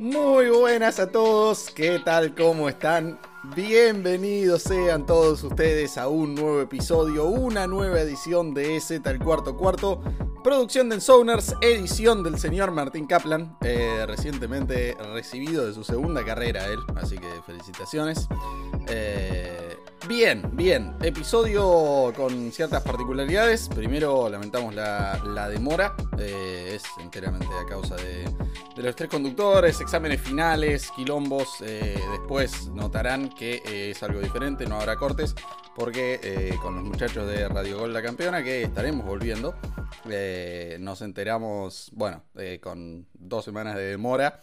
Muy buenas a todos, ¿qué tal? ¿Cómo están? Bienvenidos sean todos ustedes a un nuevo episodio, una nueva edición de Z el cuarto cuarto, producción de Sounders, edición del señor Martín Kaplan, eh, recientemente recibido de su segunda carrera él, así que felicitaciones. Eh, Bien, bien. Episodio con ciertas particularidades. Primero lamentamos la, demora. Eh, es enteramente a causa de, los tres conductores, exámenes finales, quilombos. Eh, después notarán que eh, es algo diferente, no habrá cortes. Porque con los muchachos de Radio Gol La Campeona, que estaremos volviendo, nos enteramos, bueno, con dos semanas de demora,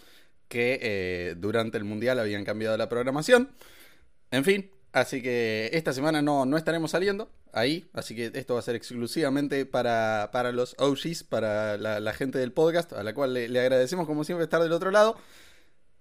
que durante el Mundial habían cambiado la programación. En fin, Así que esta semana no, no estaremos saliendo ahí. Así que esto va a ser exclusivamente para, para los OGs, para la, gente del podcast, a la cual le, agradecemos como siempre estar del otro lado.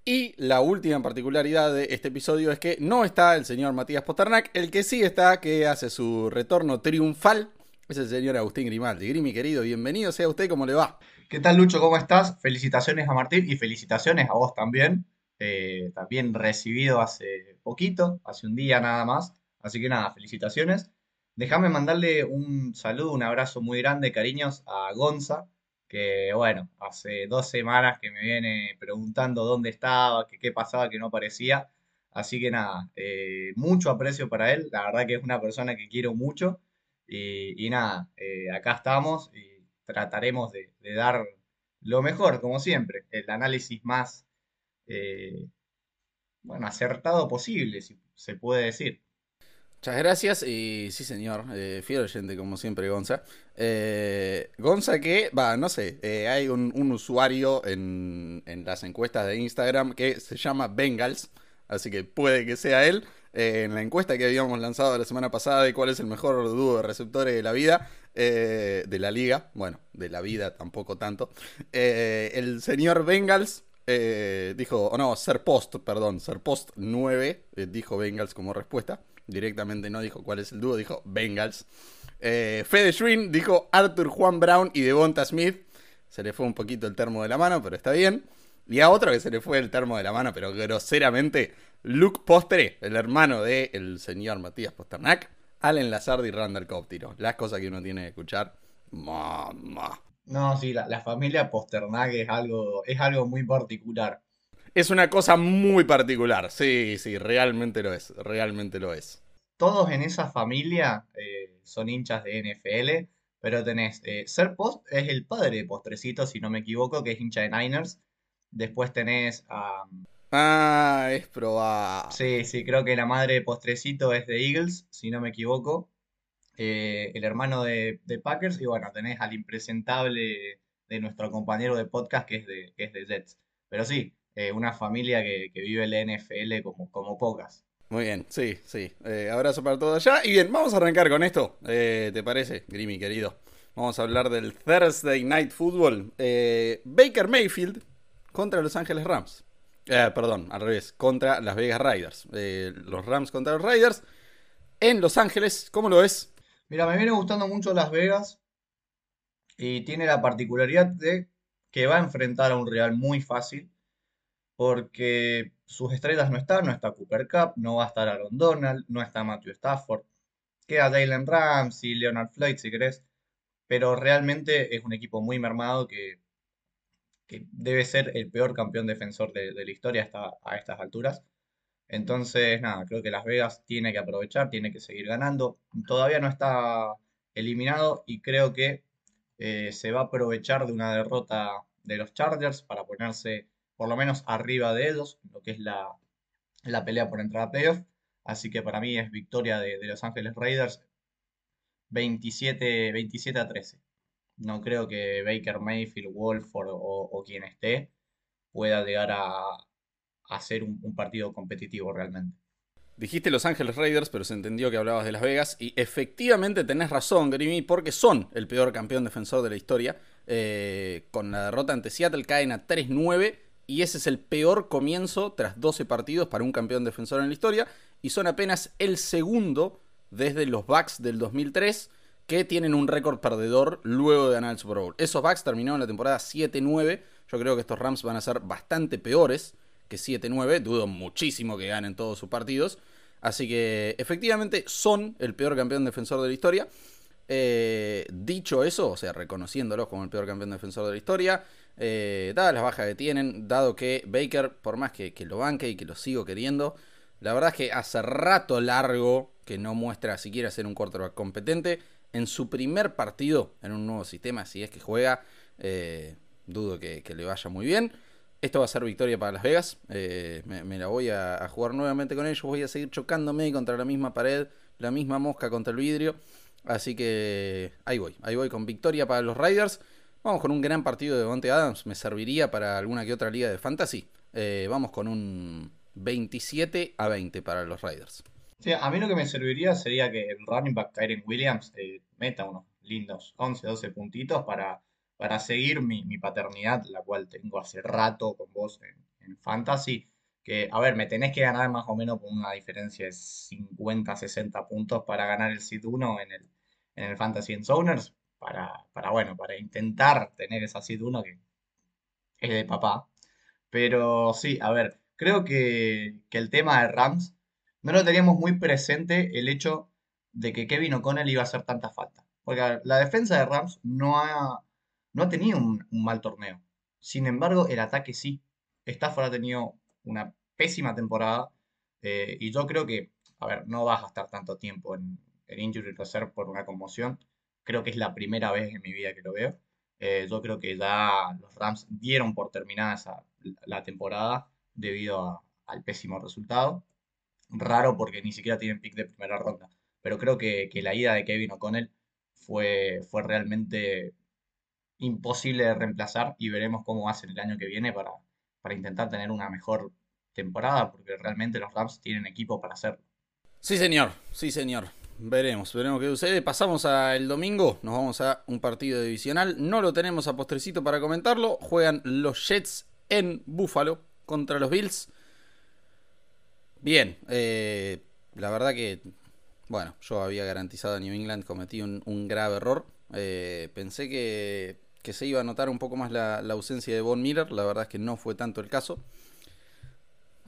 Y la última particularidad de este episodio es que no está el señor Matías Posternak. El que sí está, que hace su retorno triunfal, es el señor Agustín Grimaldi. Grimi, querido, bienvenido sea usted, ¿cómo le va? ¿Qué tal, Lucho? ¿Cómo estás? Felicitaciones a Martín y felicitaciones a vos también. Eh, también recibido hace poquito, hace un día nada más. Así que nada, felicitaciones. Déjame mandarle un saludo, un abrazo muy grande, cariños, a Gonza, que bueno, hace dos semanas que me viene preguntando dónde estaba, que qué pasaba, que no aparecía. Así que nada, eh, mucho aprecio para él. La verdad que es una persona que quiero mucho. Y, nada, eh, acá estamos y trataremos de dar lo mejor, como siempre, el análisis más eh, bueno, acertado posible, si se puede decir. Muchas gracias y sí señor, eh, fiel oyente como siempre Gonza. Eh, Gonza que, va, no sé, eh, hay un, usuario en, en, las encuestas de Instagram que se llama Bengals, así que puede que sea él. en la encuesta que habíamos lanzado la semana pasada de cuál es el mejor dúo de receptores de la vida, de la liga, bueno, de la vida tampoco tanto, el señor Bengals eh, dijo, o no, ser post, perdón, ser post 9, eh, dijo Bengals como respuesta. Directamente no dijo cuál es el dúo, dijo Bengals. Eh, Fede Schwinn dijo Arthur Juan Brown y Devonta Smith. Se le fue un poquito el termo de la mano, pero está bien. Y a otro que se le fue el termo de la mano, pero groseramente, Luke Postre, el hermano del el señor Matías Posternak, Allen Lazard y Randall Cobb Las cosas que uno tiene que escuchar. Mamá. No, sí, la, familia Posternak es algo, es algo muy particular. Es una cosa muy particular, sí, sí, realmente lo es, realmente lo es. Todos en esa familia eh, son hinchas de NFL, pero tenés, eh, Ser Post es el padre de Postrecito, si no me equivoco, que es hincha de Niners. Después tenés a... ah, es probable. Sí, sí, creo que la madre de Postrecito es de Eagles, si no me equivoco. Eh, el hermano de, Packers, y bueno, tenés al impresentable de nuestro compañero de podcast que es de, que es de Jets. Pero sí, eh, una familia que, vive el NFL como, como pocas. Muy bien, sí, sí. Eh, abrazo para todos allá. Y bien, vamos a arrancar con esto. ¿Te parece, Grimmy, querido? Vamos a hablar del Thursday Night Football. Baker Mayfield contra Los Ángeles Rams. perdón, al revés, contra Las Vegas Raiders. los Rams contra los Raiders. En Los Ángeles, ¿cómo lo ves? Mira, me viene gustando mucho Las Vegas y tiene la particularidad de que va a enfrentar a un Real muy fácil porque sus estrellas no están, no está Cooper Cup, no va a estar Aaron Donald, no está Matthew Stafford, queda Jalen Ramsey, Leonard Floyd si querés, pero realmente es un equipo muy mermado que, que debe ser el peor campeón defensor de, la historia hasta, a estas alturas. Entonces, nada, creo que Las Vegas tiene que aprovechar, tiene que seguir ganando. Todavía no está eliminado y creo que eh, se va a aprovechar de una derrota de los Chargers para ponerse por lo menos arriba de ellos, lo que es la, pelea por entrar a playoff. Así que para mí es victoria de, Los Ángeles Raiders 27, 27 a 13. No creo que Baker Mayfield, Wolford o quien esté pueda llegar a, hacer un, partido competitivo realmente. Dijiste Los Ángeles Raiders, pero se entendió que hablabas de Las Vegas. Y efectivamente tenés razón, Grimy, porque son el peor campeón defensor de la historia. Eh, con la derrota ante Seattle caen a 3-9. Y ese es el peor comienzo tras 12 partidos para un campeón defensor en la historia. Y son apenas el segundo desde los Bucks del 2003, que tienen un récord perdedor luego de ganar el Super Bowl. Esos Bucks terminaron la temporada 7-9. Yo creo que estos Rams van a ser bastante peores que 7-9. Dudo muchísimo que ganen todos sus partidos. Así que efectivamente son el peor campeón defensor de la historia. Eh, dicho eso, o sea, reconociéndolos como el peor campeón defensor de la historia, eh, dadas las bajas que tienen, dado que Baker, por más que, lo banque y que lo sigo queriendo, la verdad es que hace rato largo que no muestra siquiera ser un quarterback competente. En su primer partido en un nuevo sistema, si es que juega, eh, dudo que, le vaya muy bien. Esto va a ser victoria para Las Vegas. me, me, la voy a, a jugar nuevamente con ellos. Voy a seguir chocándome contra la misma pared, la misma mosca contra el vidrio. Así que ahí voy, ahí voy con victoria para los Riders. Vamos con un gran partido de Monte Adams, me serviría para alguna que otra liga de fantasy. Eh, vamos con un 27 a 20 para los Riders. Sí, a mí lo que me serviría sería que el running back Kyren Williams eh, meta unos lindos 11, 12 puntitos para, para seguir mi, paternidad, la cual tengo hace rato con vos en, en fantasy que, a ver, me tenés que ganar más o menos por una diferencia de 50, 60 puntos para ganar el Seed 1 en el, en el Fantasy and Zoners, para, para, bueno, para intentar tener esa Seed 1 que es de papá. Pero sí, a ver, creo que, que el tema de Rams no lo teníamos muy presente el hecho de que Kevin O'Connell iba a hacer tanta falta. Porque la defensa de Rams no ha, no ha tenido un, mal torneo. Sin embargo, el ataque sí. Stafford ha tenido una pésima temporada eh, y yo creo que, a ver, no vas a gastar tanto tiempo en, en injury reserve por una conmoción. Creo que es la primera vez en mi vida que lo veo. Eh, yo creo que ya los Rams dieron por terminada esa, la temporada debido al pésimo resultado. Raro porque ni siquiera tienen pick de primera ronda. Pero creo que, que la ida de Kevin O'Connell fue, fue realmente imposible de reemplazar y veremos cómo hacen el año que viene para, para intentar tener una mejor temporada, porque realmente los Rams tienen equipo para hacerlo. Sí, señor, sí, señor. Veremos, veremos qué sucede. Pasamos al domingo, nos vamos a un partido divisional. No lo tenemos a postrecito para comentarlo. Juegan los Jets en Buffalo contra los Bills. Bien, eh, la verdad que, bueno, yo había garantizado a New England, cometí un, grave error. Eh, pensé que que se iba a notar un poco más la, ausencia de Von Miller. La verdad es que no fue tanto el caso.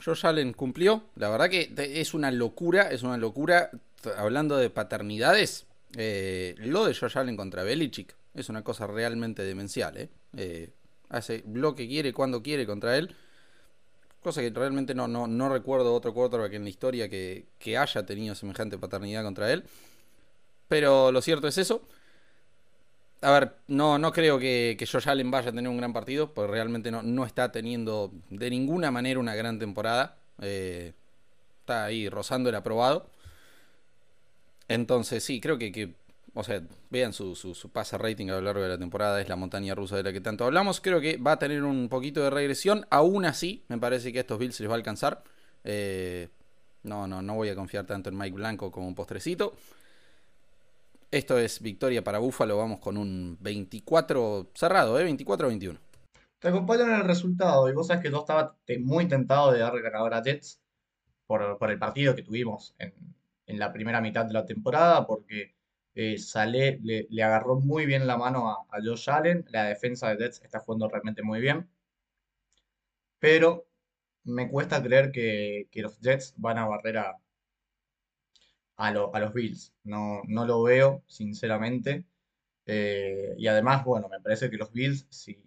Josh Allen cumplió. La verdad que es una locura, es una locura. Hablando de paternidades, eh, lo de Josh Allen contra Belichick es una cosa realmente demencial. ¿eh? Eh, hace lo que quiere, cuando quiere contra él. Cosa que realmente no, no, no recuerdo otro quarterback en la historia que, que haya tenido semejante paternidad contra él. Pero lo cierto es eso. A ver, no, no creo que, que Josh Allen vaya a tener un gran partido, porque realmente no, no está teniendo de ninguna manera una gran temporada. Eh, está ahí rozando el aprobado. Entonces, sí, creo que, que o sea, vean su, su, pase rating a lo largo de la temporada, es la montaña rusa de la que tanto hablamos. Creo que va a tener un poquito de regresión. Aún así, me parece que a estos Bills se les va a alcanzar. Eh, no, no, no voy a confiar tanto en Mike Blanco como un postrecito. Esto es victoria para Búfalo. Vamos con un 24 cerrado, ¿eh? 24-21. Te acompaño en el resultado. Y vos sabés que yo estaba muy tentado de darle ganador a Jets por, el partido que tuvimos en, la primera mitad de la temporada, porque eh, le, agarró muy bien la mano a, Josh Allen. La defensa de Jets está jugando realmente muy bien. Pero me cuesta creer que, que los Jets van a barrer a, a, los Bills. No, no lo veo, sinceramente. Eh, y además, bueno, me parece que los Bills, si,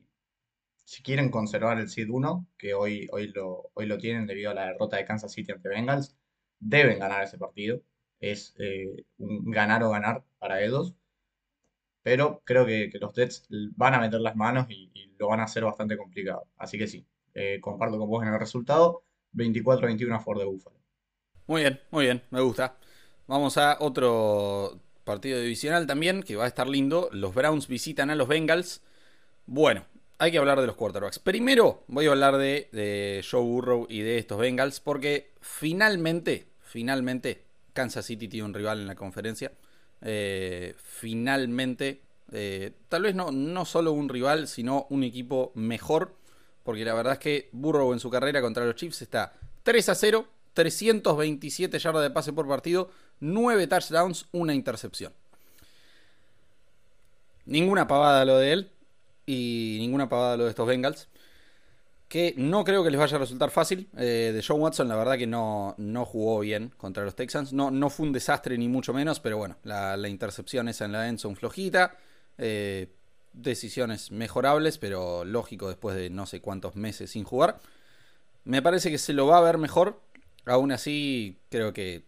si quieren conservar el Seed 1, que hoy, hoy, lo, hoy lo tienen debido a la derrota de Kansas City ante Bengals, deben ganar ese partido. Es eh, un ganar o ganar para ellos. Pero creo que, los Jets van a meter las manos y, lo van a hacer bastante complicado. Así que sí, eh, comparto con vos en el resultado. 24-21 a Ford de Buffalo. Muy bien, muy bien, me gusta. Vamos a otro partido divisional también, que va a estar lindo. Los Browns visitan a los Bengals. Bueno, hay que hablar de los quarterbacks. Primero voy a hablar de, Joe Burrow y de estos Bengals, porque finalmente, finalmente, Kansas City tiene un rival en la conferencia. Eh, finalmente, eh, tal vez no, no solo un rival, sino un equipo mejor, porque la verdad es que Burrow en su carrera contra los Chiefs está 3 a 0, 327 yardas de pase por partido, 9 touchdowns, una intercepción. Ninguna pavada lo de él y ninguna pavada lo de estos Bengals. Que no creo que les vaya a resultar fácil. Eh, de John Watson, la verdad que no, no jugó bien contra los Texans. No, no fue un desastre ni mucho menos, pero bueno, la, intercepción esa en la end flojita. Eh, decisiones mejorables, pero lógico después de no sé cuántos meses sin jugar. Me parece que se lo va a ver mejor. Aún así, creo que,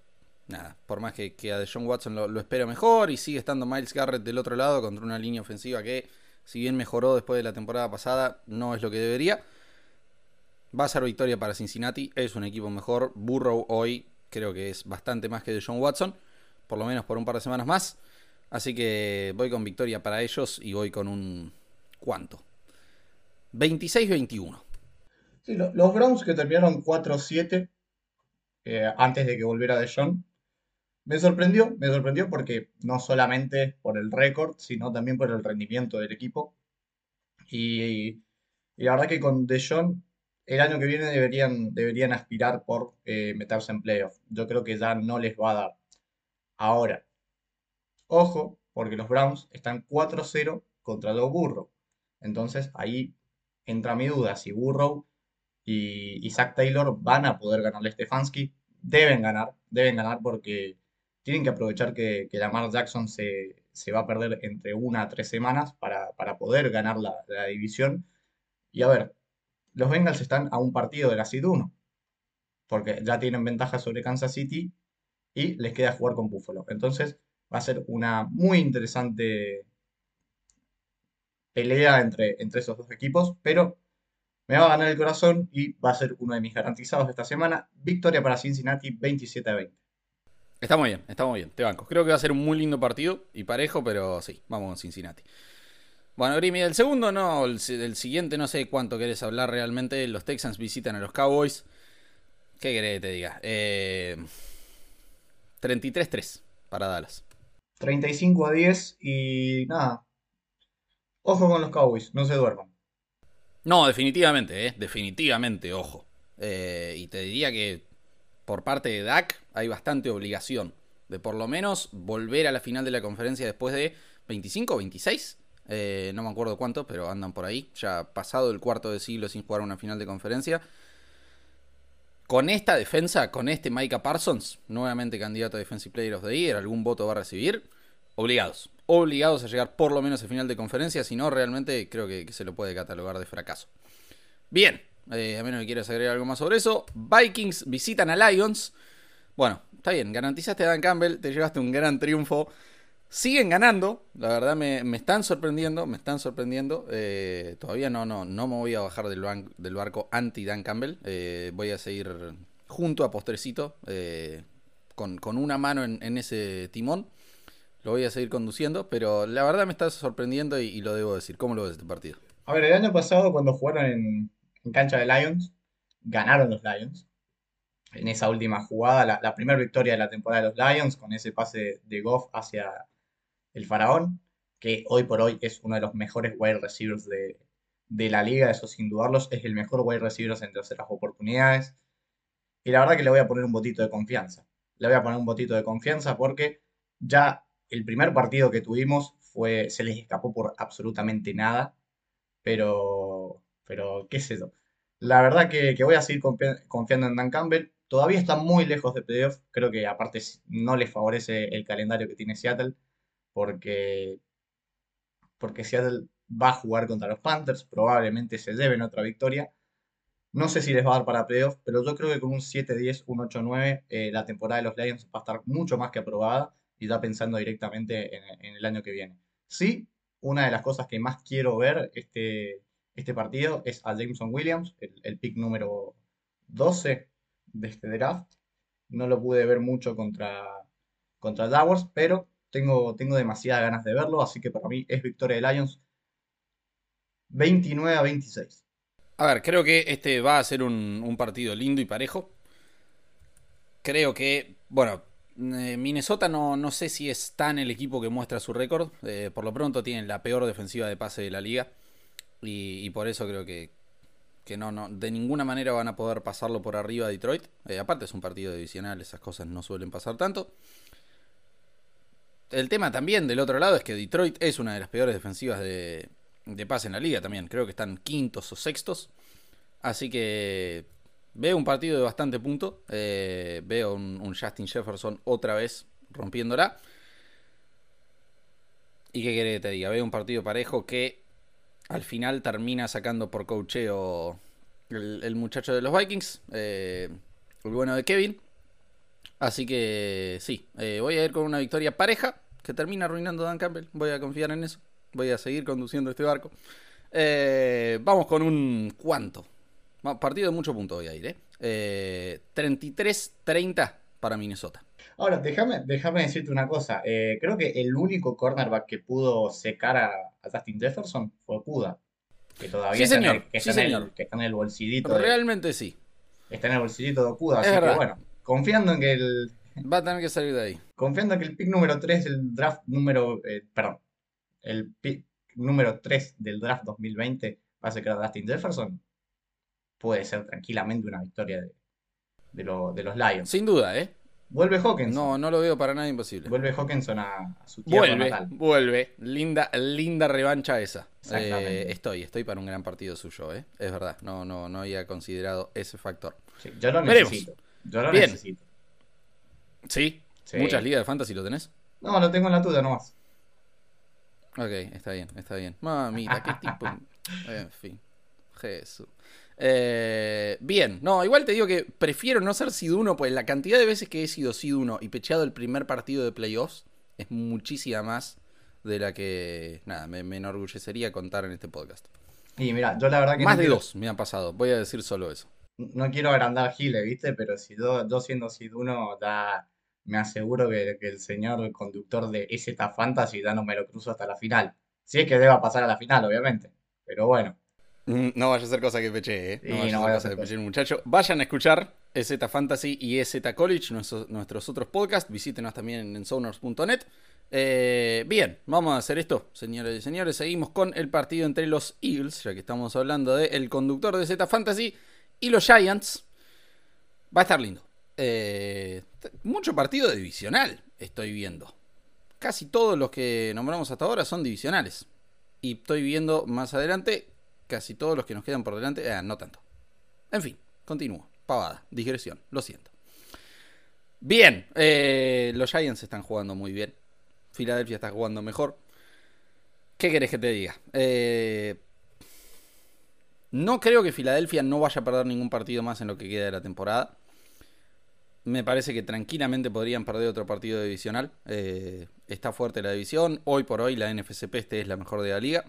nada, por más que, que a Deshaun Watson lo, espero mejor y sigue estando Miles Garrett del otro lado contra una línea ofensiva que, si bien mejoró después de la temporada pasada, no es lo que debería. Va a ser victoria para Cincinnati, es un equipo mejor. Burrow hoy creo que es bastante más que Deshaun Watson, por lo menos por un par de semanas más. Así que voy con victoria para ellos y voy con un... ¿Cuánto? 26-21. Sí, los Browns que terminaron 4-7 eh, antes de que volviera de John, me sorprendió, me sorprendió porque no solamente por el récord, sino también por el rendimiento del equipo. Y, la verdad que con De Jong el año que viene deberían, deberían aspirar por eh, meterse en playoff. Yo creo que ya no les va a dar. Ahora, ojo, porque los Browns están 4-0 contra los Burrow. Entonces ahí entra mi duda si Burrow y, Zach Taylor van a poder ganarle a Stefanski. Deben ganar, deben ganar porque tienen que aprovechar que, que Lamar Jackson se, va a perder entre una a tres semanas para, poder ganar la, división. Y a ver, los Bengals están a un partido de la Seed 1, porque ya tienen ventaja sobre Kansas City y les queda jugar con Buffalo. Entonces va a ser una muy interesante pelea entre, esos dos equipos, pero me va a ganar el corazón y va a ser uno de mis garantizados esta semana. Victoria para Cincinnati 27 a 20. Está muy bien, está muy bien, te banco. Creo que va a ser un muy lindo partido y parejo, pero sí, vamos con Cincinnati. Bueno, Grimi, del segundo no, el, siguiente no sé cuánto querés hablar realmente. Los Texans visitan a los Cowboys. ¿Qué querés que te diga? 33-3 eh, para Dallas. 35 a 10 y nada. Ojo con los Cowboys, no se duerman. No, definitivamente, ¿eh? definitivamente, ojo. Eh, y te diría que por parte de Dak hay bastante obligación de por lo menos volver a la final de la conferencia después de 25 o 26. Eh, no me acuerdo cuánto, pero andan por ahí. Ya pasado el cuarto de siglo sin jugar una final de conferencia. Con esta defensa, con este Micah Parsons, nuevamente candidato a Defensive Player of the Year, algún voto va a recibir. Obligados obligados a llegar por lo menos a final de conferencia, si no, realmente creo que, se lo puede catalogar de fracaso. Bien, eh, a menos que quieras agregar algo más sobre eso. Vikings visitan a Lions. Bueno, está bien, garantizaste a Dan Campbell, te llevaste un gran triunfo. Siguen ganando, la verdad me, están sorprendiendo, me están sorprendiendo. Eh, todavía no, no, no me voy a bajar del, del barco anti Dan Campbell. Eh, voy a seguir junto a Postrecito, con, con, una mano en ese timón lo voy a seguir conduciendo, pero la verdad me está sorprendiendo y, lo debo decir. ¿Cómo lo ves este partido? A ver, el año pasado cuando jugaron en, cancha de Lions, ganaron los Lions. En esa última jugada, la, primera victoria de la temporada de los Lions, con ese pase de Goff hacia el faraón, que hoy por hoy es uno de los mejores wide receivers de, de la liga, eso sin dudarlos, es el mejor wide receiver en terceras oportunidades. Y la verdad que le voy a poner un botito de confianza. Le voy a poner un botito de confianza porque ya el primer partido que tuvimos fue, se les escapó por absolutamente nada, pero, pero qué sé yo. La verdad que, voy a seguir confiando en Dan Campbell. Todavía está muy lejos de playoff. Creo que aparte no les favorece el calendario que tiene Seattle, porque, porque Seattle va a jugar contra los Panthers. Probablemente se lleven otra victoria. No sé si les va a dar para playoff, pero yo creo que con un 7-10, un 8-9, eh, la temporada de los Lions va a estar mucho más que aprobada y ya pensando directamente en, el año que viene. Sí, una de las cosas que más quiero ver este, este partido es a Jameson Williams, el, pick número 12 de este draft. No lo pude ver mucho contra, contra Jaguars, pero tengo, tengo demasiadas ganas de verlo, así que para mí es victoria de Lions 29 a 26. A ver, creo que este va a ser un, un partido lindo y parejo. Creo que, bueno, eh, Minnesota no, no, sé si es tan el equipo que muestra su récord. Eh, por lo pronto tienen la peor defensiva de pase de la liga. Y, por eso creo que, que, no, no, de ninguna manera van a poder pasarlo por arriba a Detroit. Eh, aparte es un partido divisional, esas cosas no suelen pasar tanto. el tema también del otro lado es que Detroit es una de las peores defensivas de, de pase en la liga también. Creo que están quintos o sextos. Así que veo un partido de bastante punto. Eh, veo un, Justin Jefferson otra vez rompiéndola. ¿Y qué quiere que te diga? Veo un partido parejo que al final termina sacando por cocheo el, muchacho de los Vikings. Eh, el bueno de Kevin. Así que sí, eh, voy a ir con una victoria pareja que termina arruinando Dan Campbell. Voy a confiar en eso. Voy a seguir conduciendo este barco. Eh, vamos con un cuánto. Partido de mucho punto voy a ir, eh 33-30 para Minnesota. Ahora, déjame, déjame decirte una cosa. Eh, creo que el único cornerback que pudo secar a, Justin Jefferson fue Kuda. Que todavía está, en el, que, está en el, bolsillito. Realmente sí. Está en el bolsillito de Kuda. Así que bueno, confiando en que el. Va a tener que salir de ahí. Confiando en que el pick número 3 del draft número. Eh, perdón. El pick número 3 del draft 2020 va a ser a Justin Jefferson. Puede ser tranquilamente una victoria de, de, de los Lions. Sin duda, ¿eh? Vuelve Hawkinson. No, no lo veo para nada imposible. Vuelve Hawkinson a, su tierra vuelve, natal. Vuelve, linda, linda revancha esa. Eh, estoy, estoy para un gran partido suyo, ¿eh? Es verdad, no, no, no había considerado ese factor. yo lo necesito. Yo lo necesito. ¿Sí? ¿Muchas ligas de fantasy lo tenés? No, lo tengo en la tuya nomás. Ok, está bien, está bien. Mamita, qué tipo. En fin. Jesús. Eh, bien, no, igual te digo que prefiero no ser Sid 1, pues la cantidad de veces que he sido Sid 1 y pecheado el primer partido de playoffs es muchísima más de la que, nada, me, enorgullecería contar en este podcast. Y mira, yo la verdad que... Más de dos me han pasado, voy a decir solo eso. No quiero agrandar Gile, ¿viste? Pero si yo, siendo Sid 1, da, me aseguro que, el señor conductor de EZ Fantasy da no me lo cruzo hasta la final. Si es que deba pasar a la final, obviamente. Pero bueno. Mm, no vaya a ser cosa que peche, ¿eh? No vaya a ser cosa que peche, muchacho. Vayan a escuchar EZ Fantasy y EZ College, nuestros, otros podcasts. Visítenos también en sonors.net. Eh, bien, vamos a hacer esto, señores y señores. Seguimos con el partido entre los Eagles, ya que estamos hablando del el conductor de Z Fantasy y los Giants. Va a estar lindo. Eh, mucho partido divisional estoy viendo. Casi todos los que nombramos hasta ahora son divisionales. Y estoy viendo más adelante casi todos los que nos quedan por delante, eh, no tanto. En fin, continúo. Pavada, digresión, lo siento. Bien, eh, los Giants están jugando muy bien. Filadelfia está jugando mejor. ¿Qué querés que te diga? Eh, no creo que Filadelfia no vaya a perder ningún partido más en lo que queda de la temporada. Me parece que tranquilamente podrían perder otro partido divisional. está fuerte la división. Hoy por hoy la NFCP este es la mejor de la liga.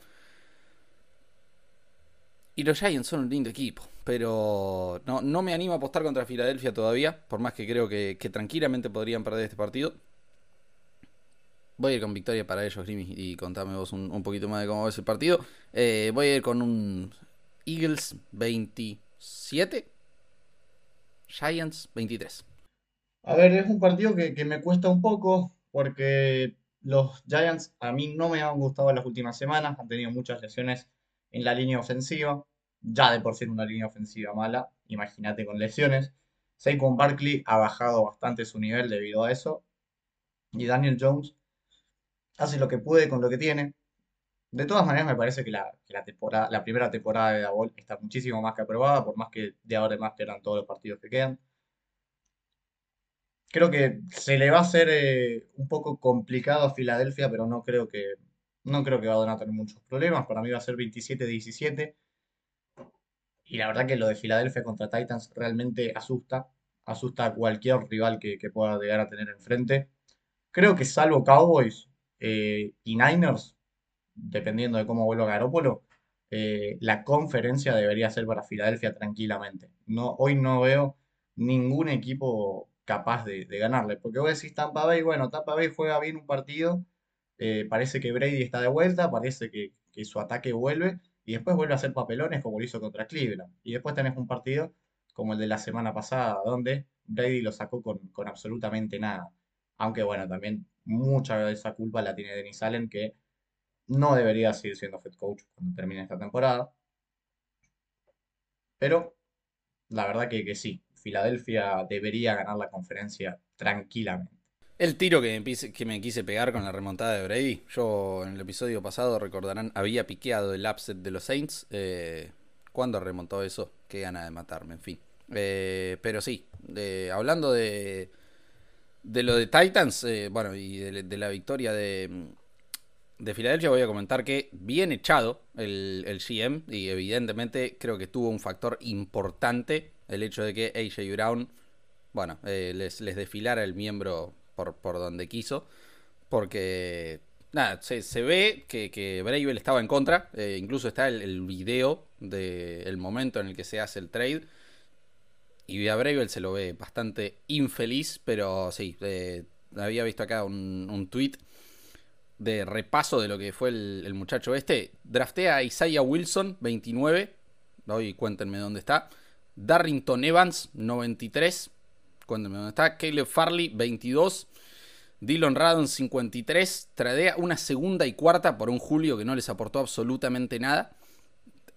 Y los Giants son un lindo equipo, pero no, no me animo a apostar contra Filadelfia todavía, por más que creo que, tranquilamente podrían perder este partido. Voy a ir con victoria para ellos, Grimmy, y contame vos un, poquito más de cómo ves el partido. Eh, voy a ir con un Eagles 27, Giants 23. A ver, es un partido que, que me cuesta un poco, porque los Giants a mí no me han gustado las últimas semanas, han tenido muchas lesiones en la línea ofensiva, ya de por ser una línea ofensiva mala, imagínate con lesiones. Saquon Barkley ha bajado bastante su nivel debido a eso. Y Daniel Jones hace lo que puede con lo que tiene. De todas maneras, me parece que la, la primera temporada de Dabol está muchísimo más que aprobada, por más que de ahora en más quedan todos los partidos que quedan. Creo que se le va a hacer eh, un poco complicado a Filadelfia, pero no creo que no creo que va a tener muchos problemas. Para mí va a ser 27-17. Y la verdad que lo de Filadelfia contra Titans realmente asusta. Asusta a cualquier rival que, pueda llegar a tener enfrente. Creo que salvo Cowboys eh, y Niners, dependiendo de cómo vuelva Garópolo, eh, la conferencia debería ser para Filadelfia tranquilamente. No, hoy no veo ningún equipo capaz de, de ganarle. Porque vos decís Tampa Bay, bueno, Tampa Bay juega bien un partido eh, parece que Brady está de vuelta, parece que, su ataque vuelve y después vuelve a hacer papelones como lo hizo contra Cleveland. Y después tenés un partido como el de la semana pasada, donde Brady lo sacó con, absolutamente nada. Aunque bueno, también mucha de esa culpa la tiene Denis Allen, que no debería seguir siendo head coach cuando termine esta temporada. Pero la verdad que, que sí, Filadelfia debería ganar la conferencia tranquilamente. El tiro que me, quise pegar con la remontada de Brady, yo en el episodio pasado, recordarán, había piqueado el upset de los Saints. Eh, ¿Cuándo remontó eso? Qué gana de matarme, en fin. Eh, pero sí, hablando de, de lo de Titans, eh, bueno, y de, la victoria de, de Filadelfia, voy a comentar que bien echado el, el GM, y evidentemente creo que tuvo un factor importante el hecho de que AJ Brown, bueno, les, les desfilara el miembro por, por donde quiso. Porque, nada, se, se ve que, que estaba en contra. Eh, incluso está el, video del momento en el que se hace el trade. Y a se lo ve bastante infeliz, pero sí, eh, había visto acá un, un tweet de repaso de lo que fue el, muchacho este. Draftea a Isaiah Wilson, 29. Hoy cuéntenme dónde está. Darrington Evans, 93. Cuéntenme dónde está. Caleb Farley, 22. Dylan Radon, 53. Tradea una segunda y cuarta por un Julio que no les aportó absolutamente nada.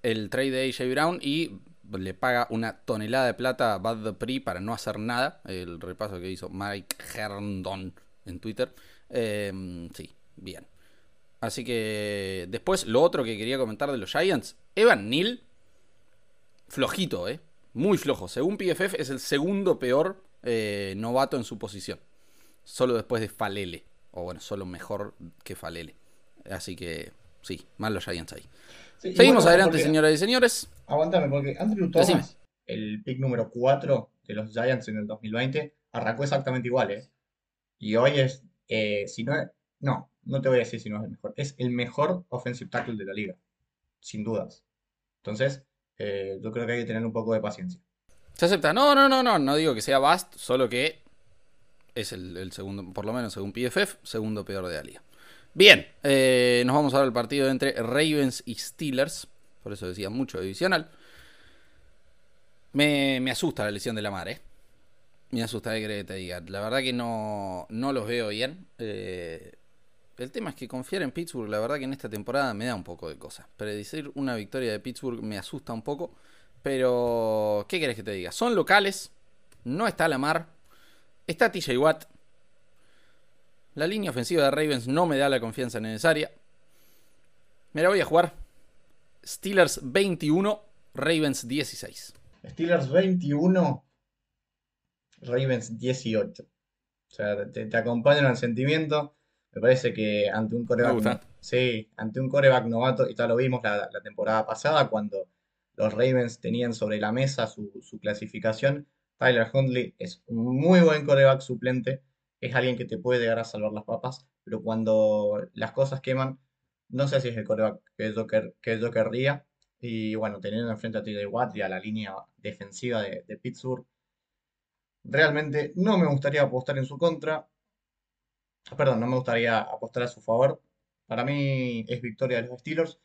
El trade de AJ Brown y le paga una tonelada de plata a Bad the para no hacer nada. El repaso que hizo Mike Herndon en Twitter. Em, sí, bien. Así que después lo otro que quería comentar de los Giants. Evan Neal, flojito, ¿eh? Muy flojo. Según PFF es el segundo peor eh, novato en su posición. Solo después de Falele. O bueno, solo mejor que Falele. Así que sí, mal los Giants ahí. Seguimos adelante, señoras y señores. Aguántame, porque Andrew Thomas, el pick número 4 de los Giants en el 2020, arrancó exactamente igual, ¿eh? Y hoy es, eh, si no, no, no te voy a decir si no es el mejor, es el mejor offensive tackle de la liga, sin dudas. Entonces, eh, yo creo que hay que tener un poco de paciencia. Se acepta. No, no, no, no. No digo que sea Bast, solo que es el, segundo, por lo menos según PFF, segundo peor de la. Bien, eh, nos vamos a ver el partido entre Ravens y Steelers. Por eso decía mucho divisional. Me, asusta la lesión de la madre. Me asusta, que te diga? La verdad que no, no los veo bien. Eh, el tema es que confiar en Pittsburgh, la verdad que en esta temporada me da un poco de cosas. Predecir una victoria de Pittsburgh me asusta un poco. Pero, ¿qué querés que te diga? Son locales, no está la mar, está TJ Watt. La línea ofensiva de Ravens no me da la confianza necesaria. Me la voy a jugar. Steelers 21, Ravens 16. Steelers 21, Ravens 18. O sea, te, acompañan al sentimiento. Me parece que ante un coreback. Sí, ante un coreback novato, y ya lo vimos la temporada pasada cuando los Ravens tenían sobre la mesa su, clasificación. Tyler Huntley es un muy buen coreback suplente, es alguien que te puede llegar a salvar las papas, pero cuando las cosas queman, no sé si es el coreback que yo, que yo querría. Y bueno, teniendo enfrente a TJ Watt y a la línea defensiva de, de Pittsburgh, realmente no me gustaría apostar en su contra. Perdón, no me gustaría apostar a su favor. Para mí es victoria de los Steelers.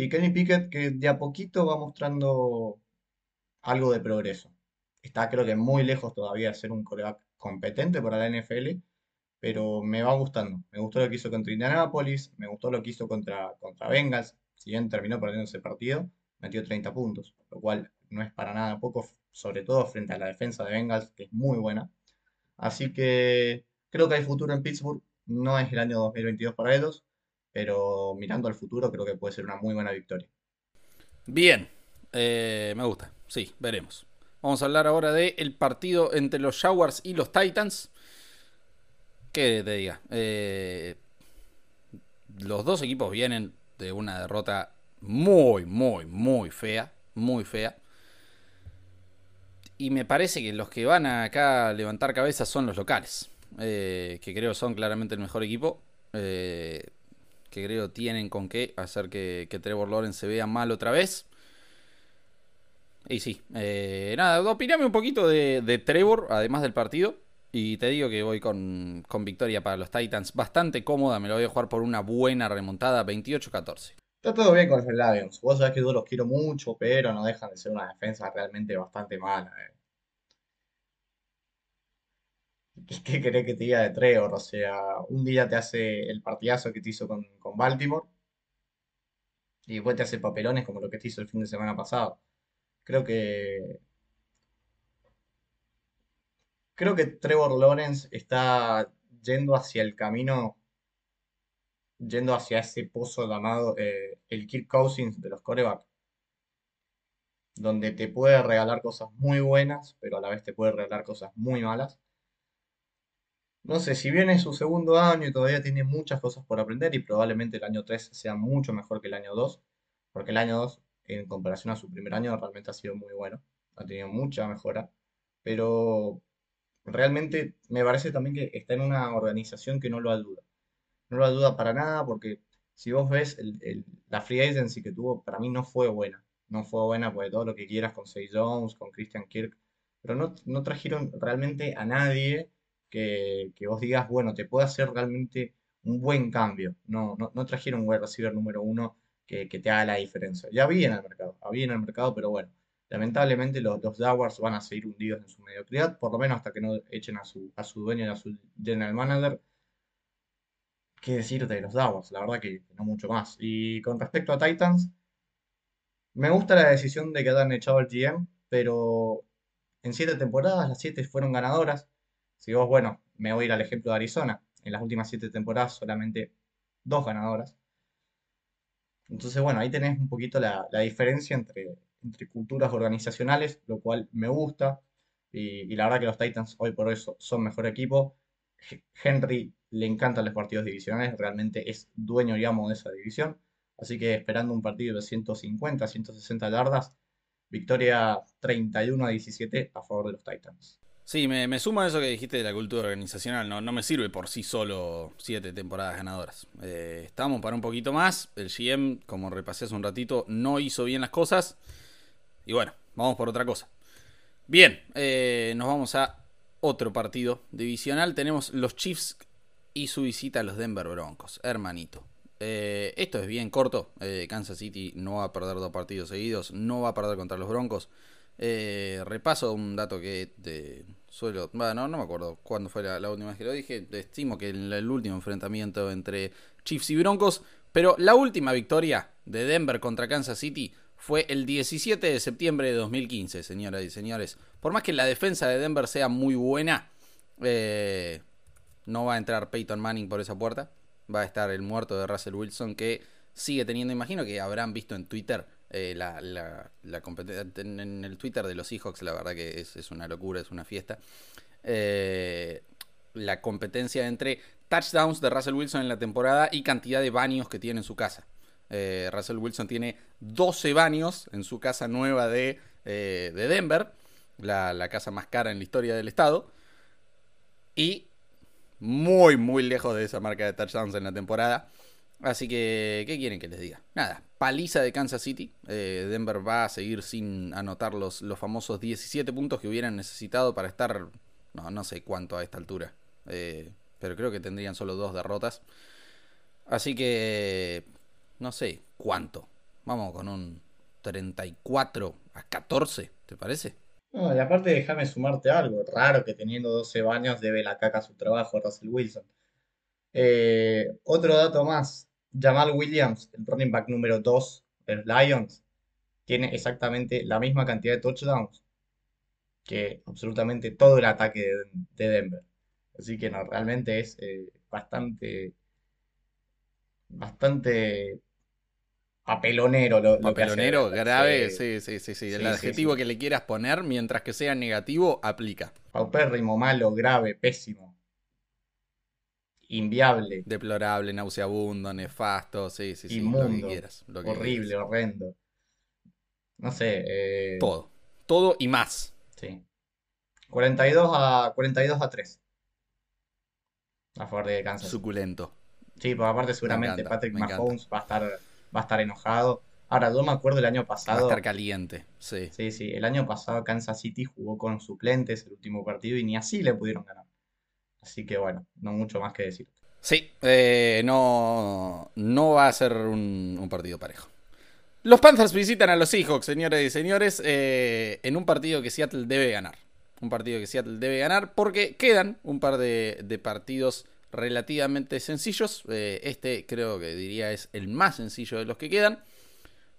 Y Kenny Pickett que de a poquito va mostrando algo de progreso. Está creo que muy lejos todavía de ser un coreback competente para la NFL, pero me va gustando. Me gustó lo que hizo contra Indianapolis, me gustó lo que hizo contra, contra Bengals. Si bien terminó perdiendo ese partido, metió 30 puntos, lo cual no es para nada poco, sobre todo frente a la defensa de Bengals, que es muy buena. Así que creo que hay futuro en Pittsburgh. No es el año 2022 para ellos, pero mirando al futuro creo que puede ser una muy buena victoria. Bien, eh, me gusta, sí, veremos. Vamos a hablar ahora del el partido entre los Jaguars y los Titans. ¿Qué te diga? Eh, los dos equipos vienen de una derrota muy, muy, muy fea. Muy fea. Y me parece que los que van acá a levantar cabezas son los locales. Eh, que creo son claramente el mejor equipo. Eh, que creo tienen con qué hacer que, Trevor Lawrence se vea mal otra vez. Y sí, eh, nada, opiname un poquito de, Trevor, además del partido. Y te digo que voy con, victoria para los Titans bastante cómoda. Me lo voy a jugar por una buena remontada, 28-14. Está todo bien con los Lions. Vos sabés que yo los quiero mucho, pero no dejan de ser una defensa realmente bastante mala. Eh. ¿Qué querés que te diga de Trevor? O sea, un día te hace el partidazo que te hizo con, Baltimore y después te hace papelones como lo que te hizo el fin de semana pasado. Creo que. Creo que Trevor Lawrence está yendo hacia el camino, yendo hacia ese pozo llamado eh, el Kirk Cousins de los corebacks, donde te puede regalar cosas muy buenas, pero a la vez te puede regalar cosas muy malas. No sé, si viene su segundo año y todavía tiene muchas cosas por aprender y probablemente el año 3 sea mucho mejor que el año 2, porque el año 2 en comparación a su primer año realmente ha sido muy bueno, ha tenido mucha mejora, pero realmente me parece también que está en una organización que no lo ayuda. No lo ayuda para nada porque si vos ves la free agency que tuvo, para mí no fue buena. No fue buena porque todo lo que quieras con Say Jones, con Christian Kirk, pero no, no trajeron realmente a nadie que, vos digas, bueno, te puede hacer realmente un buen cambio. No, no, no trajeron un wide receiver número uno que, te haga la diferencia. Ya había en el mercado, había en el mercado, pero bueno, lamentablemente los, los Jaguars van a seguir hundidos en su mediocridad, por lo menos hasta que no echen a su, a su dueño y a su general manager. ¿Qué decirte de los Jaguars? La verdad que no mucho más. Y con respecto a Titans, me gusta la decisión de que hayan echado al GM, pero en siete temporadas, las siete fueron ganadoras. Si vos, bueno, me voy al ejemplo de Arizona, en las últimas siete temporadas solamente dos ganadoras. Entonces, bueno, ahí tenés un poquito la, diferencia entre, entre culturas organizacionales, lo cual me gusta. Y, la verdad que los Titans hoy por hoy son mejor equipo. Henry le encantan los partidos divisionales, realmente es dueño y de esa división. Así que esperando un partido de 150, 160 yardas, victoria 31 a 17 a favor de los Titans. Sí, me, me sumo a eso que dijiste de la cultura organizacional. No, no me sirve por sí solo siete temporadas ganadoras. Eh, estamos para un poquito más. El GM, como repasé hace un ratito, no hizo bien las cosas. Y bueno, vamos por otra cosa. Bien, eh, nos vamos a otro partido divisional. Tenemos los Chiefs y su visita a los Denver Broncos. Hermanito. Eh, esto es bien corto. Kansas City no va a perder dos partidos seguidos. No va a perder contra los Broncos. Repaso un dato que de, suelo. No me acuerdo cuándo fue la, última vez que lo dije. Estimo que el, el, último enfrentamiento entre Chiefs y Broncos. Pero la última victoria de Denver contra Kansas City fue el 17 de septiembre de 2015, señoras y señores. Por más que la defensa de Denver sea muy buena, eh, no va a entrar Peyton Manning por esa puerta. Va a estar el muerto de Russell Wilson que sigue teniendo, imagino que habrán visto en Twitter eh, la, la, competencia en, el Twitter de los Seahawks, la verdad que es, una locura, es una fiesta. Eh, la competencia entre touchdowns de Russell Wilson en la temporada y cantidad de baños que tiene en su casa. Eh, Russell Wilson tiene 12 baños en su casa nueva de, de Denver, la, la, casa más cara en la historia del estado. Y muy, muy lejos de esa marca de touchdowns en la temporada. Así que, ¿qué quieren que les diga? Nada, paliza de Kansas City. Eh, Denver va a seguir sin anotar los, los famosos 17 puntos que hubieran necesitado para estar, no, no sé cuánto a esta altura. Eh, pero creo que tendrían solo dos derrotas. Así que, no sé cuánto. Vamos con un 34 a 14, ¿te parece? No, y aparte déjame sumarte algo. Raro que teniendo 12 baños debe la caca a su trabajo Russell Wilson. Eh, otro dato más. Jamal Williams, el running back número 2 de los Lions, tiene exactamente la misma cantidad de touchdowns que absolutamente todo el ataque de, Denver. Así que no, realmente es eh, bastante, bastante papelonero lo, papelonero, grave, sí, sí, sí, sí. El adjetivo que le quieras poner, mientras que sea negativo, aplica. Paupérrimo, malo, grave, pésimo inviable. Deplorable, nauseabundo, nefasto, sí, sí, sí. Inmundo, lo que quieras. horrible, horrendo. No sé. Eh, Todo. Todo y más. Sí. 42 a, 42 a 3. A favor de Kansas. Suculento. Sí, pues aparte seguramente Patrick Mahomes va a, estar, va a estar enojado. Ahora, yo me acuerdo el año pasado. Va a estar caliente, sí. Sí, sí. El año pasado Kansas City jugó con suplentes el último partido y ni así le pudieron ganar. Así que bueno, no mucho más que decir. Sí, eh, no, no va a ser un, partido parejo. Los Panthers visitan a los Seahawks, señores y señores, eh, en un partido que Seattle debe ganar. Un partido que Seattle debe ganar porque quedan un par de, partidos relativamente sencillos. Eh, este creo que diría es el más sencillo de los que quedan.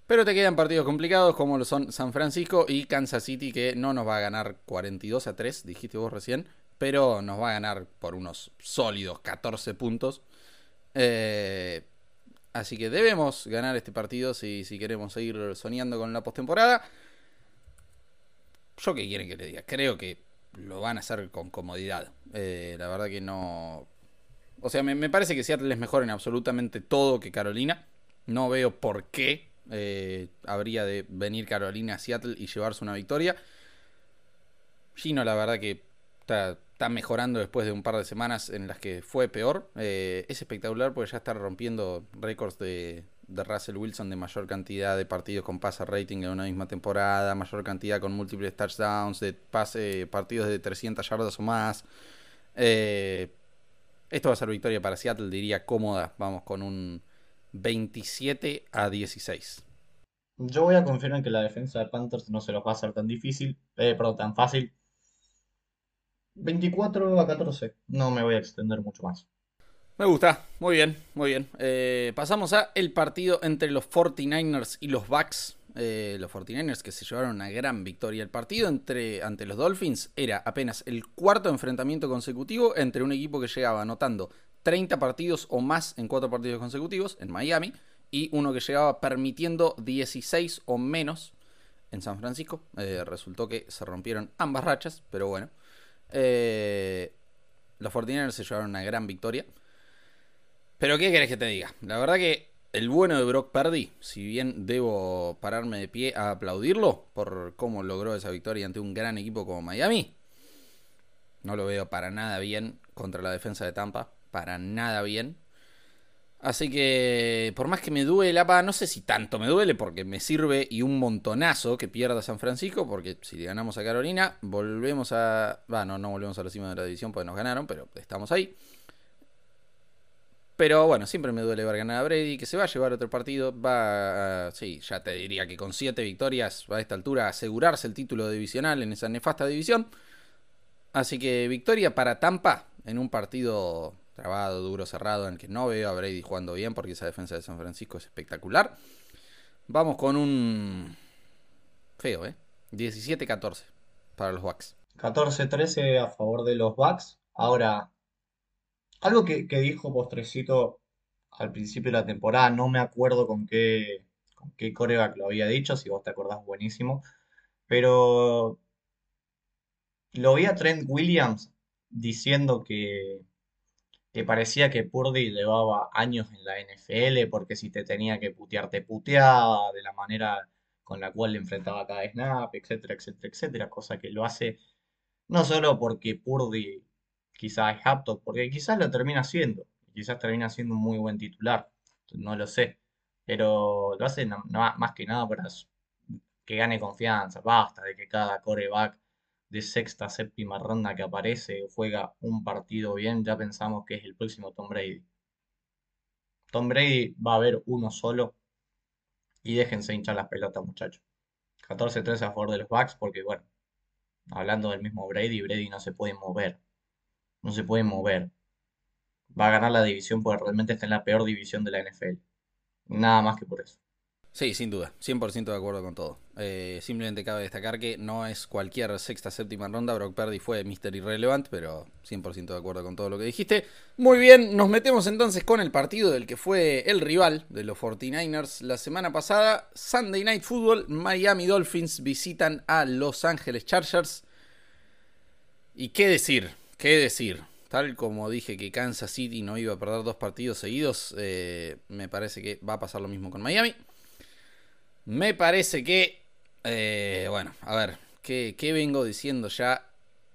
Pero te quedan partidos complicados como lo son San Francisco y Kansas City que no nos va a ganar 42 a 3, dijiste vos recién pero nos va a ganar por unos sólidos 14 puntos. Eh, así que debemos ganar este partido si, si queremos seguir soñando con la postemporada. Yo qué quieren que le diga, creo que lo van a hacer con comodidad. Eh, la verdad que no... O sea, me, parece que Seattle es mejor en absolutamente todo que Carolina. No veo por qué eh, habría de venir Carolina a Seattle y llevarse una victoria. Gino, la verdad que está, mejorando después de un par de semanas en las que fue peor. Eh, es espectacular porque ya está rompiendo récords de, de Russell Wilson de mayor cantidad de partidos con pase rating en una misma temporada, mayor cantidad con múltiples touchdowns, de pase, partidos de 300 yardas o más. Eh, esto va a ser victoria para Seattle, diría cómoda. Vamos con un 27 a 16. Yo voy a confiar en que la defensa de Panthers no se los va a hacer tan difícil, eh, perdón, tan fácil. 24 a 14. No me voy a extender mucho más. Me gusta, muy bien, muy bien. Eh, pasamos a el partido entre los 49ers y los Bucks. Eh, los 49ers que se llevaron una gran victoria. El partido entre, ante los Dolphins era apenas el cuarto enfrentamiento consecutivo entre un equipo que llegaba anotando 30 partidos o más en cuatro partidos consecutivos en Miami y uno que llegaba permitiendo 16 o menos en San Francisco. Eh, resultó que se rompieron ambas rachas, pero bueno. Los 49ers se llevaron una gran victoria. Pero ¿qué querés que te diga? La verdad que el bueno de Brock Purdy, si bien debo pararme de pie a aplaudirlo por cómo logró esa victoria ante un gran equipo como Miami, no lo veo para nada bien contra la defensa de Tampa, para nada bien. Así que, por más que me duele, no sé si tanto me duele porque me sirve y un montonazo que pierda San Francisco, porque si le ganamos a Carolina, volvemos a... Bueno, no volvemos a la cima de la división porque nos ganaron, pero estamos ahí. Pero bueno, siempre me duele ver ganar a Brady, que se va a llevar otro partido. Va, sí, ya te diría que con siete victorias va a esta altura a asegurarse el título divisional en esa nefasta división. Así que victoria para Tampa en un partido trabado, duro, cerrado, en el que no veo a Brady jugando bien porque esa defensa de San Francisco es espectacular. Vamos con un feo, ¿eh? 17-14 para los Bucks. 14-13 a favor de los Bucks. Ahora, algo que, dijo Postrecito al principio de la temporada, no me acuerdo con qué, con qué coreback lo había dicho, si vos te acordás, buenísimo. Pero lo vi a Trent Williams diciendo que, que parecía que Purdy llevaba años en la NFL, porque si te tenía que putear, te puteaba de la manera con la cual le enfrentaba cada snap, etcétera, etcétera, etcétera, cosa que lo hace no solo porque Purdy quizás es apto, porque quizás lo termina siendo, quizás termina siendo un muy buen titular, no lo sé, pero lo hace más que nada para que gane confianza, basta de que cada coreback de sexta, séptima ronda que aparece juega un partido bien, ya pensamos que es el próximo Tom Brady. Tom Brady va a haber uno solo y déjense hinchar las pelotas, muchachos. 14-13 a favor de los Bucks porque, bueno, hablando del mismo Brady, Brady no se puede mover no se puede mover. Va a ganar la división porque realmente está en la peor división de la NFL. Nada más que por eso. Sí, sin duda, 100% de acuerdo con todo. Eh, simplemente cabe destacar que no es cualquier sexta, séptima ronda. Brock Purdy fue Mr. Irrelevant, pero 100% de acuerdo con todo lo que dijiste. Muy bien, nos metemos entonces con el partido del que fue el rival de los 49ers la semana pasada. Sunday Night Football, Miami Dolphins visitan a Los Angeles Chargers. ¿Y qué decir? ¿Qué decir? Tal como dije que Kansas City no iba a perder dos partidos seguidos, eh, me parece que va a pasar lo mismo con Miami. Me parece que, eh, bueno, a ver, ¿qué, vengo diciendo ya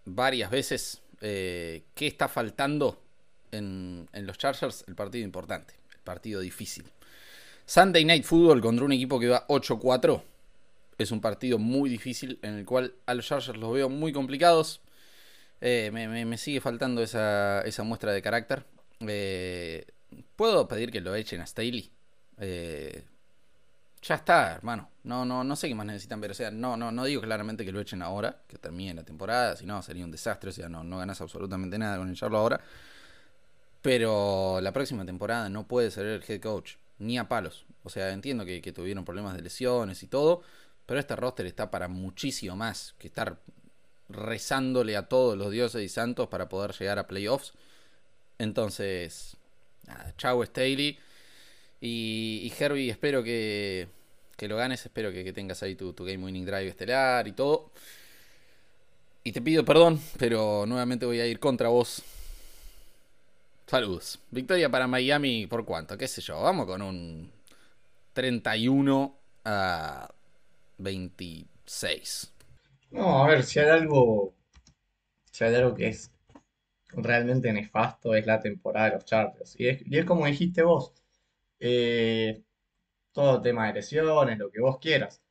varias veces? Eh, ¿Qué está faltando en, en los Chargers? El partido importante, el partido difícil. Sunday Night Football contra un equipo que va 8-4. Es un partido muy difícil en el cual a los Chargers los veo muy complicados. Eh, me, sigue faltando esa, muestra de carácter. Eh, ¿Puedo pedir que lo echen a Staley? Eh, ya está, hermano. No, no, no sé qué más necesitan ver. O sea, no, no, no digo claramente que lo echen ahora, que termine la temporada, si no sería un desastre. O sea, no, no ganas absolutamente nada con echarlo ahora. Pero la próxima temporada no puede ser el head coach, ni a palos. O sea, entiendo que, tuvieron problemas de lesiones y todo, pero este roster está para muchísimo más que estar rezándole a todos los dioses y santos para poder llegar a playoffs. Entonces, nada, chau Staley. Y, y Herbie, espero que, que lo ganes, espero que, tengas ahí tu, Game Winning Drive estelar y todo. Y te pido perdón, pero nuevamente voy a ir contra vos. Saludos. Victoria para Miami, ¿por cuánto? ¿Qué sé yo? Vamos con un 31 a 26. No, a ver, si hay algo. Si hay algo que es realmente nefasto, es la temporada de los Chargers. Y es como dijiste vos. Eh, todo tema de lesiones, lo que vos quieras.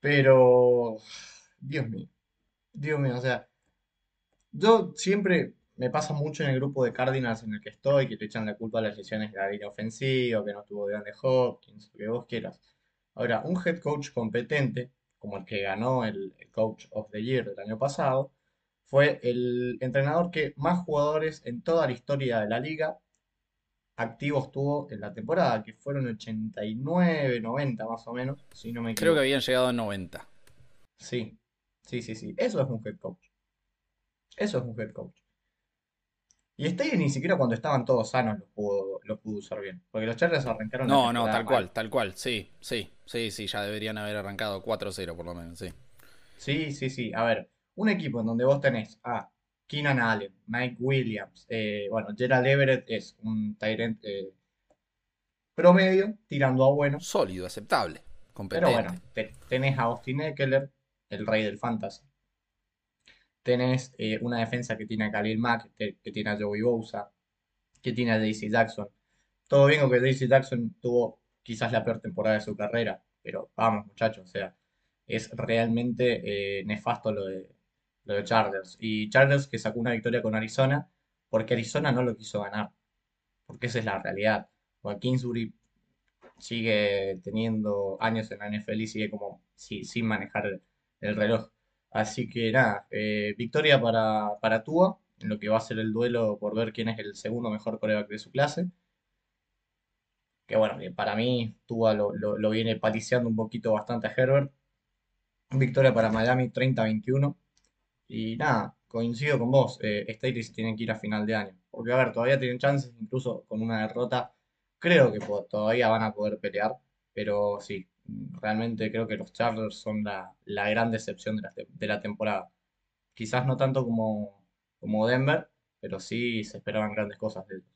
Pero. Dios mío. Dios mío, o sea. Yo siempre me pasa mucho en el grupo de Cardinals en el que estoy, que te echan la culpa a las lesiones de la línea ofensiva, que no tuvo de Hopkins, lo que vos quieras. Ahora, un head coach competente, como el que ganó el, Coach of the Year del año pasado, fue el entrenador que más jugadores en toda la historia de la liga activos tuvo en la temporada, que fueron 89, 90 más o menos, si no me equivoco. Creo que habían llegado a 90. Sí, sí, sí, sí. Eso es un head coach. Eso es un head coach. Y Staley ni siquiera cuando estaban todos sanos lo pudo, lo pudo usar bien. Porque los Chargers arrancaron. No, no, tal cual, tal cual. Sí, sí, sí, sí. Ya deberían haber arrancado 4-0 por lo menos, sí. Sí, sí, sí. A ver, un equipo en donde vos tenés a Keenan Allen, Mike Williams, eh, bueno, Gerald Everett es un Tyrant eh, promedio, tirando a bueno. Sólido, aceptable, competente. Pero bueno, tenés a Austin Eckler, el rey del fantasy tenés eh, una defensa que tiene a Khalil Mack, que, tiene a Joey Bosa, que tiene a Daisy Jackson. Todo bien con que Daisy Jackson tuvo quizás la peor temporada de su carrera, pero vamos muchachos, o sea, es realmente nefasto lo de, lo de Chargers. Y Chargers que sacó una victoria con Arizona, porque Arizona no lo quiso ganar, porque esa es la realidad. Porque Kingsbury sigue teniendo años en la NFL y sigue como sin manejar el reloj. Así que nada, eh, victoria para, para Tua, en lo que va a ser el duelo por ver quién es el segundo mejor coreback de su clase. Que bueno, para mí Tua lo, viene paliciando un poquito bastante a Herbert. Victoria para Miami 30-21. Y nada, coincido con vos, eh, tienen que ir a final de año. Porque a ver, todavía tienen chances, incluso con una derrota, creo que todavía van a poder pelear. Pero sí, realmente creo que los Chargers son la, gran decepción de la, temporada. Quizás no tanto como, como Denver, pero sí se esperaban grandes cosas de ellos.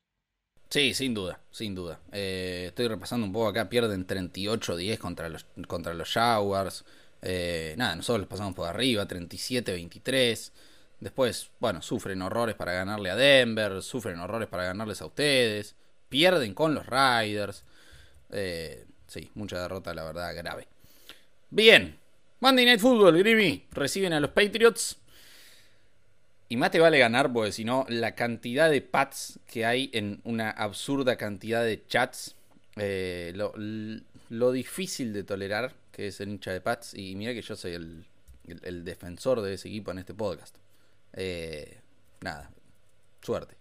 Sí, sin duda, sin duda. Eh, estoy repasando un poco acá, pierden 38-10 contra los, contra los Jaguars. Eh, nada, nosotros los pasamos por arriba, 37-23. Después, bueno, sufren horrores para ganarle a Denver, sufren horrores para ganarles a ustedes. Pierden con los Riders. Eh, Sí, mucha derrota, la verdad, grave. Bien. Monday Night Football, Grimmy. Reciben a los Patriots. Y más te vale ganar, porque si no, la cantidad de pats que hay en una absurda cantidad de chats. Eh, lo, difícil de tolerar que es el hincha de pats. Y mira que yo soy el, defensor de ese equipo en este podcast. Eh, nada, suerte.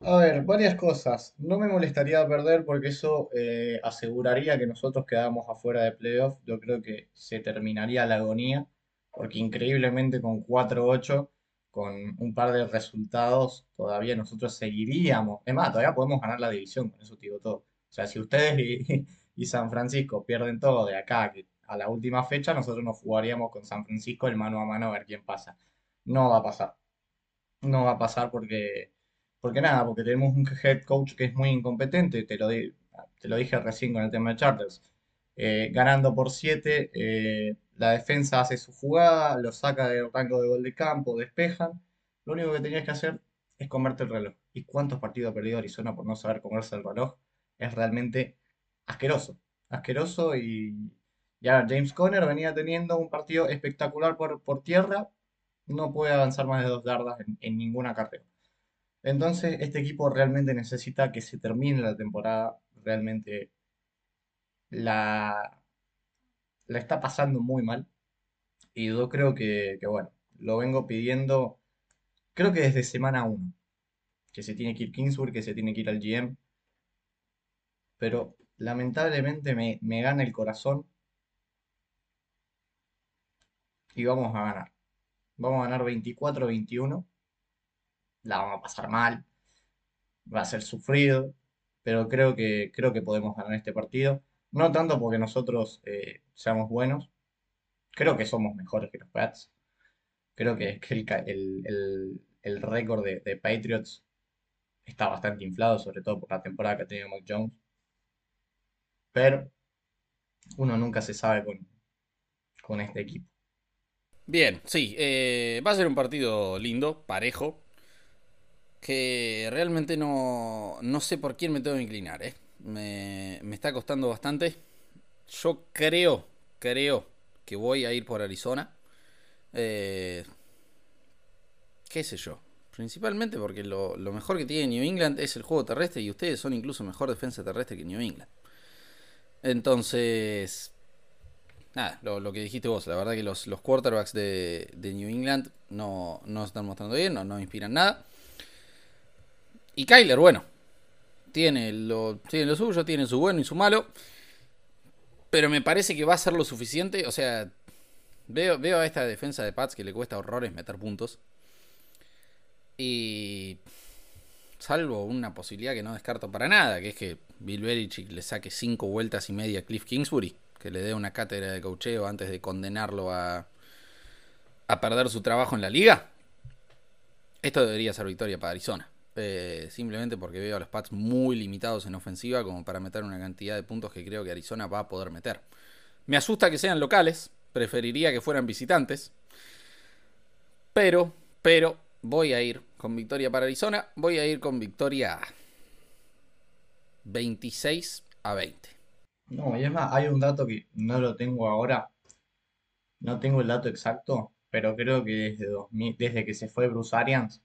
A ver, varias cosas. No me molestaría perder porque eso eh, aseguraría que nosotros quedamos afuera de playoff. Yo creo que se terminaría la agonía, porque increíblemente con 4-8, con un par de resultados, todavía nosotros seguiríamos. Es más, todavía podemos ganar la división, con eso te digo todo. O sea, si ustedes y, San Francisco pierden todo de acá a la última fecha, nosotros nos jugaríamos con San Francisco el mano a mano a ver quién pasa. No va a pasar. No va a pasar porque porque nada, porque tenemos un head coach que es muy incompetente, te lo, te lo dije recién con el tema de Charters. Eh, ganando por 7, eh, la defensa hace su jugada, lo saca del rango de gol de campo, despejan. Lo único que tenías que hacer es comerte el reloj. ¿Y cuántos partidos ha perdido Arizona por no saber comerse el reloj? Es realmente asqueroso. Asqueroso y ya James Conner venía teniendo un partido espectacular por, por tierra. No puede avanzar más de dos yardas en, ninguna carrera. Entonces, este equipo realmente necesita que se termine la temporada. Realmente la, la está pasando muy mal. Y yo creo que, bueno, lo vengo pidiendo, creo que desde semana 1. Que se tiene que ir Kingsburg, que se tiene que ir al GM. Pero lamentablemente me, me gana el corazón. Y vamos a ganar. Vamos a ganar 24-21. La vamos a pasar mal. Va a ser sufrido. Pero creo que, creo que podemos ganar este partido. No tanto porque nosotros eh, seamos buenos. Creo que somos mejores que los Pats. Creo que, el, el, récord de, de Patriots está bastante inflado, sobre todo por la temporada que ha tenido Mac Jones. Pero uno nunca se sabe con, con este equipo. Bien, sí, eh, va a ser un partido lindo, parejo, que realmente no, no sé por quién me tengo que inclinar, eh. me, me, está costando bastante. Yo creo, creo que voy a ir por Arizona. Eh, ¿Qué sé yo? Principalmente porque lo, lo, mejor que tiene New England es el juego terrestre y ustedes son incluso mejor defensa terrestre que New England. Entonces, nada, lo, que dijiste vos, la verdad que los, los quarterbacks de, New England no, no están mostrando bien, no, no inspiran nada. Y Kyler, bueno, tiene lo, tiene lo suyo, tiene su bueno y su malo. Pero me parece que va a ser lo suficiente. O sea, veo, veo a esta defensa de Pats que le cuesta horrores meter puntos. Y salvo una posibilidad que no descarto para nada, que es que Bill Belichick le saque cinco vueltas y media a Cliff Kingsbury, que le dé una cátedra de cocheo antes de condenarlo a, perder su trabajo en la liga. Esto debería ser victoria para Arizona. Eh, simplemente porque veo a los Pats muy limitados en ofensiva como para meter una cantidad de puntos que creo que Arizona va a poder meter. Me asusta que sean locales, preferiría que fueran visitantes. Pero, pero, voy a ir con victoria para Arizona. Voy a ir con victoria 26 a 20. No, y es más, hay un dato que no lo tengo ahora. No tengo el dato exacto, pero creo que desde, 2000, desde que se fue Bruce Arians,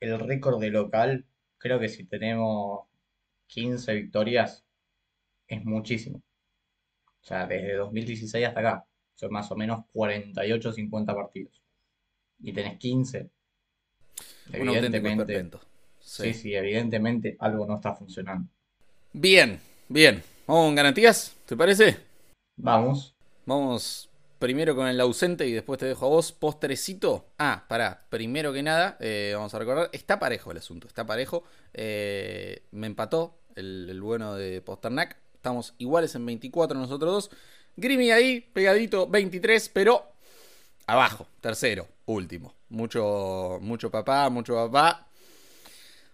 el récord de local, creo que si tenemos 15 victorias, es muchísimo. O sea, desde 2016 hasta acá, son más o menos 48 50 partidos. Y tenés 15. Evidentemente. Sí. sí, evidentemente algo no está funcionando. Bien, bien. Vamos con garantías, ¿te parece? Vamos. Vamos primero con el ausente y después te dejo a vos. Postrecito. Ah, pará. Primero que nada, eh, vamos a recordar. Está parejo el asunto. Está parejo. Eh, me empató el, bueno de Posternak. Estamos iguales en 24 nosotros dos. Grimy ahí, pegadito, 23, pero abajo. Tercero, último. Mucho, mucho papá, mucho papá.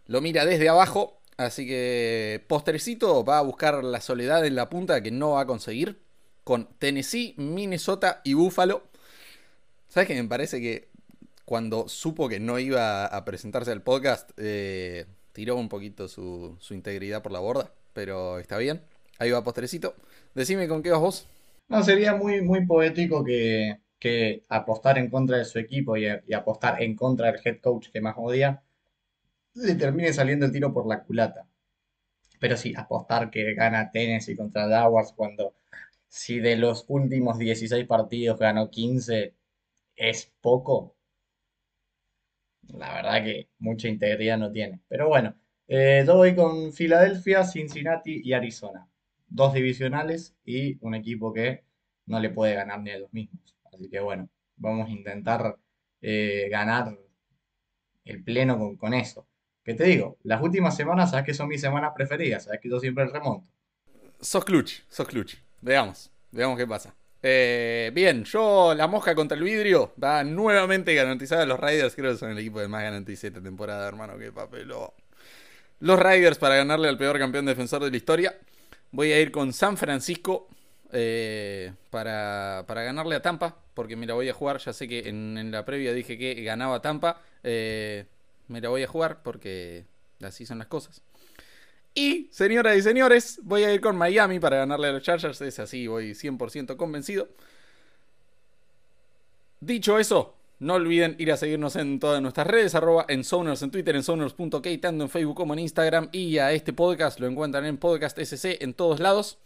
Lo mira desde abajo. Así que Postrecito va a buscar la soledad en la punta que no va a conseguir con Tennessee, Minnesota y Buffalo. ¿Sabes qué? Me parece que cuando supo que no iba a presentarse al podcast, eh, tiró un poquito su, integridad por la borda. Pero está bien. Ahí va Postrecito. Decime con qué vas vos. No, sería muy, muy poético que, apostar en contra de su equipo y, y, apostar en contra del head coach que más odia le termine saliendo el tiro por la culata. Pero sí, apostar que gana Tennessee contra Jaguars cuando si de los últimos 16 partidos ganó 15 es poco, la verdad que mucha integridad no tiene. Pero bueno, eh, yo voy con Filadelfia, Cincinnati y Arizona. Dos divisionales y un equipo que no le puede ganar ni a los mismos. Así que bueno, vamos a intentar eh, ganar el pleno con, con eso. ¿Qué te digo? Las últimas semanas, sabes que son mis semanas preferidas, sabes que yo siempre remonto. Sos clutch, sos clutch. Veamos, veamos qué pasa. Eh, bien, yo la mosca contra el vidrio va nuevamente garantizada. Los Riders creo que son el equipo de más garantizada esta temporada, hermano. Qué papelón. Los Riders para ganarle al peor campeón defensor de la historia. Voy a ir con San Francisco eh, para, para, ganarle a Tampa, porque me la voy a jugar. Ya sé que en, la previa dije que ganaba Tampa. Eh, me la voy a jugar porque así son las cosas. Y, señoras y señores, voy a ir con Miami para ganarle a los Chargers. Es así, voy 100% convencido. Dicho eso, no olviden ir a seguirnos en todas nuestras redes, en Soners en Twitter, en Soners.k, tanto en Facebook como en Instagram. Y a este podcast lo encuentran en Podcast SC en todos lados.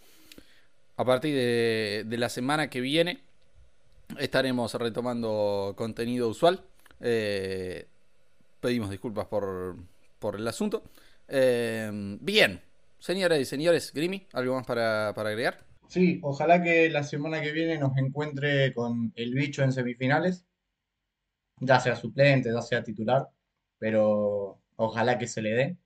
A partir de, de la semana que viene estaremos retomando contenido usual. Eh, pedimos disculpas por, por el asunto. Eh, bien, señoras y señores, Grimy, ¿algo más para, agregar? Sí, ojalá que la semana que viene nos encuentre con el bicho en semifinales. ya sea suplente, ya sea titular, pero ojalá que se le dé.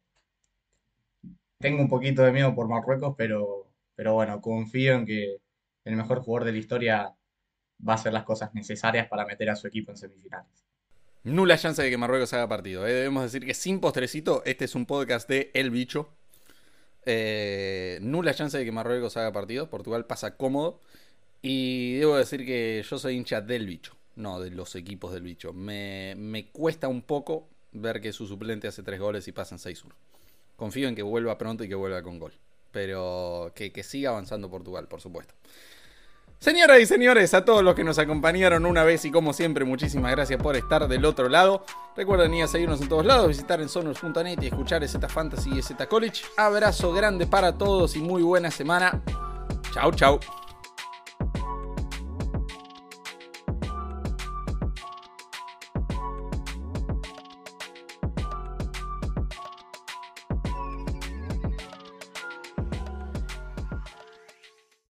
Tengo un poquito de miedo por Marruecos, pero, pero bueno, confío en que el mejor jugador de la historia va a hacer las cosas necesarias para meter a su equipo en semifinales. Nula chance de que Marruecos haga partido. ¿eh? Debemos decir que sin postrecito, este es un podcast de El Bicho. Eh, nula chance de que Marruecos haga partido. Portugal pasa cómodo. Y debo decir que yo soy hincha del bicho, no de los equipos del bicho. Me, me cuesta un poco ver que su suplente hace tres goles y pasan 6-1. Confío en que vuelva pronto y que vuelva con gol. Pero que, que siga avanzando Portugal, por supuesto. Señoras y señores, a todos los que nos acompañaron una vez y como siempre, muchísimas gracias por estar del otro lado. Recuerden ir a seguirnos en todos lados, visitar en sonors.net y escuchar Z Fantasy y Z College. Abrazo grande para todos y muy buena semana. Chau, chau.